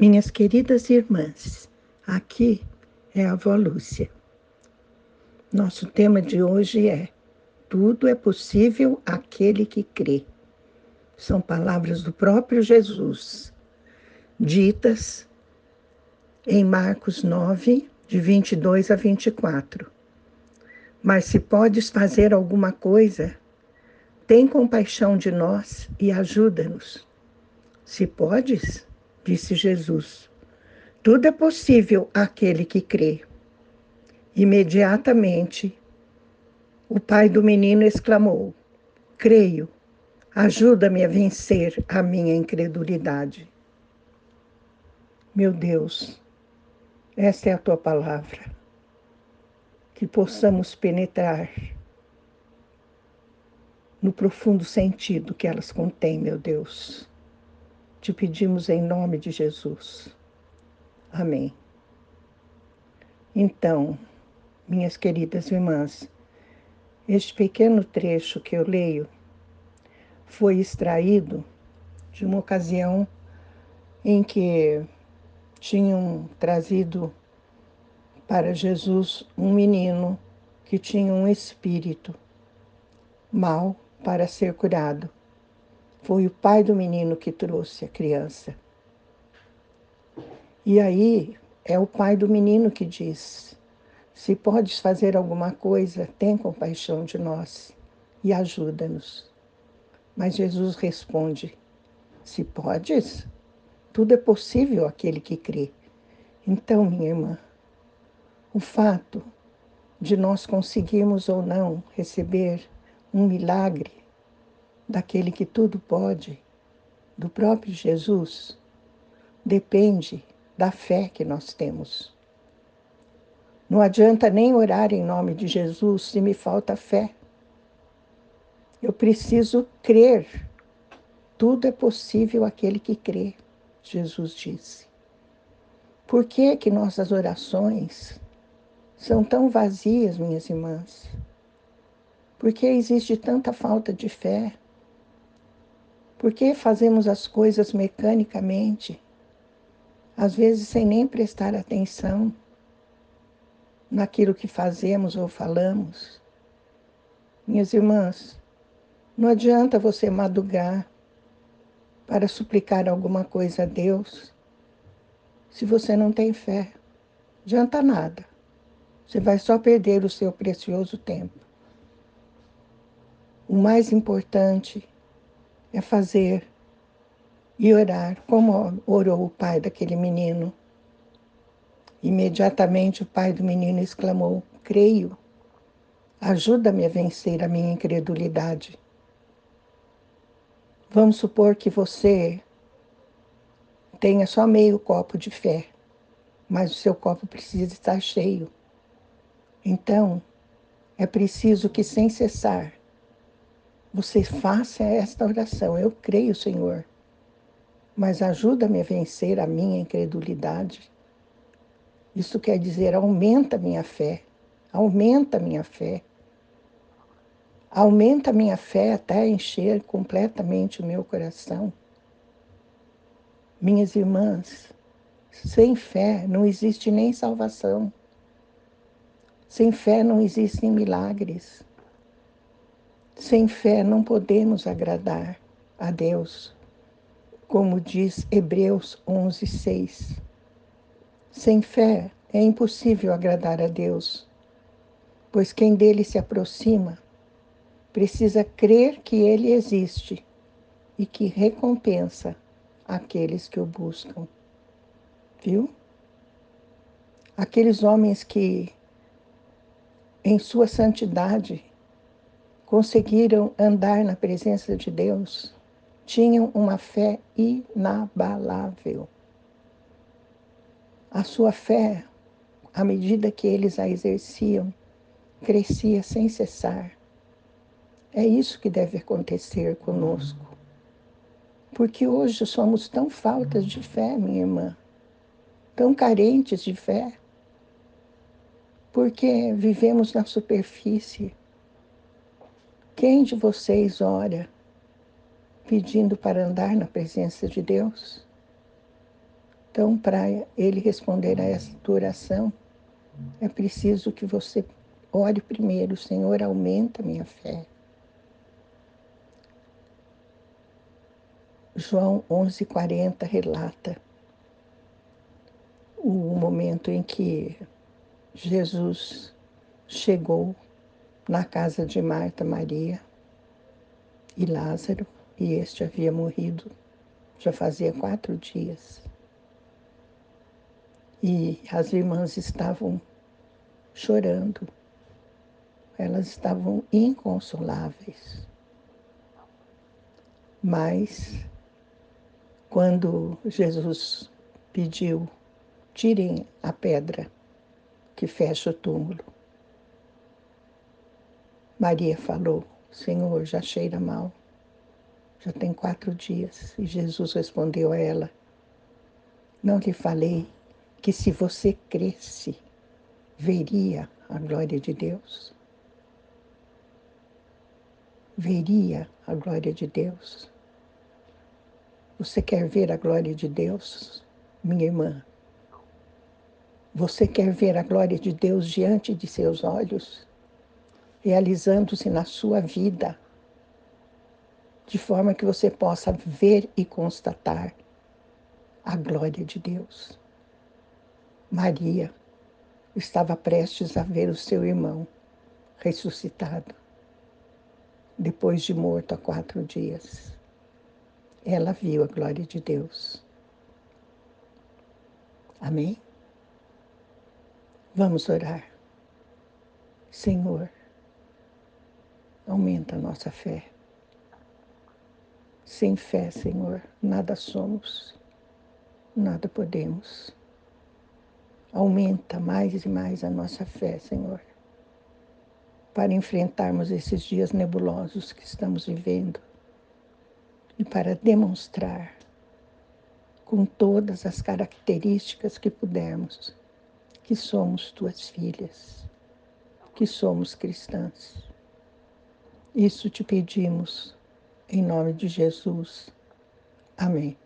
Minhas queridas irmãs, aqui é a avó Lúcia. Nosso tema de hoje é Tudo é possível aquele que crê. São palavras do próprio Jesus, ditas em Marcos 9, de 22 a 24. Mas se podes fazer alguma coisa, tem compaixão de nós e ajuda-nos. Se podes, disse Jesus. Tudo é possível àquele que crê. Imediatamente, o pai do menino exclamou: Creio, ajuda-me a vencer a minha incredulidade. Meu Deus, esta é a tua palavra. Que possamos penetrar no profundo sentido que elas contêm, meu Deus te pedimos em nome de Jesus. Amém. Então, minhas queridas irmãs, este pequeno trecho que eu leio foi extraído de uma ocasião em que tinham trazido para Jesus um menino que tinha um espírito mal para ser curado. Foi o pai do menino que trouxe a criança. E aí é o pai do menino que diz: Se podes fazer alguma coisa, tem compaixão de nós e ajuda-nos. Mas Jesus responde: Se podes, tudo é possível àquele que crê. Então, minha irmã, o fato de nós conseguirmos ou não receber um milagre daquele que tudo pode, do próprio Jesus, depende da fé que nós temos. Não adianta nem orar em nome de Jesus se me falta fé. Eu preciso crer. Tudo é possível aquele que crê, Jesus disse. Por que que nossas orações são tão vazias, minhas irmãs? Por que existe tanta falta de fé? Por que fazemos as coisas mecanicamente, às vezes sem nem prestar atenção naquilo que fazemos ou falamos? Minhas irmãs, não adianta você madrugar para suplicar alguma coisa a Deus se você não tem fé. Adianta nada. Você vai só perder o seu precioso tempo. O mais importante é fazer e orar como orou o pai daquele menino. Imediatamente o pai do menino exclamou: Creio, ajuda-me a vencer a minha incredulidade. Vamos supor que você tenha só meio copo de fé, mas o seu copo precisa estar cheio. Então, é preciso que, sem cessar, você faça esta oração. Eu creio, Senhor, mas ajuda-me a vencer a minha incredulidade. Isso quer dizer, aumenta minha fé, aumenta minha fé. Aumenta minha fé até encher completamente o meu coração. Minhas irmãs, sem fé não existe nem salvação. Sem fé não existem milagres. Sem fé não podemos agradar a Deus, como diz Hebreus 11, 6. Sem fé é impossível agradar a Deus, pois quem dele se aproxima precisa crer que ele existe e que recompensa aqueles que o buscam. Viu? Aqueles homens que, em sua santidade, conseguiram andar na presença de Deus tinham uma fé inabalável. A sua fé, à medida que eles a exerciam, crescia sem cessar. É isso que deve acontecer conosco. Porque hoje somos tão faltas de fé, minha irmã, tão carentes de fé, porque vivemos na superfície quem de vocês ora pedindo para andar na presença de Deus? Então, para ele responder a essa oração, é preciso que você ore primeiro, Senhor, aumenta minha fé. João 11:40 relata o momento em que Jesus chegou na casa de Marta, Maria e Lázaro, e este havia morrido já fazia quatro dias. E as irmãs estavam chorando, elas estavam inconsoláveis. Mas, quando Jesus pediu, tirem a pedra que fecha o túmulo, Maria falou: Senhor, já cheira mal, já tem quatro dias. E Jesus respondeu a ela: Não lhe falei que se você cresce, veria a glória de Deus? Veria a glória de Deus? Você quer ver a glória de Deus, minha irmã? Você quer ver a glória de Deus diante de seus olhos, realizando-se na sua vida, de forma que você possa ver e constatar a glória de Deus. Maria estava prestes a ver o seu irmão ressuscitado, depois de morto há quatro dias. Ela viu a glória de Deus. Amém? Vamos orar. Senhor, aumenta a nossa fé. Sem fé, Senhor, nada somos, nada podemos. Aumenta mais e mais a nossa fé, Senhor, para enfrentarmos esses dias nebulosos que estamos vivendo e para demonstrar com todas as características que pudermos que somos tuas filhas, que somos cristãs. Isso te pedimos, em nome de Jesus. Amém.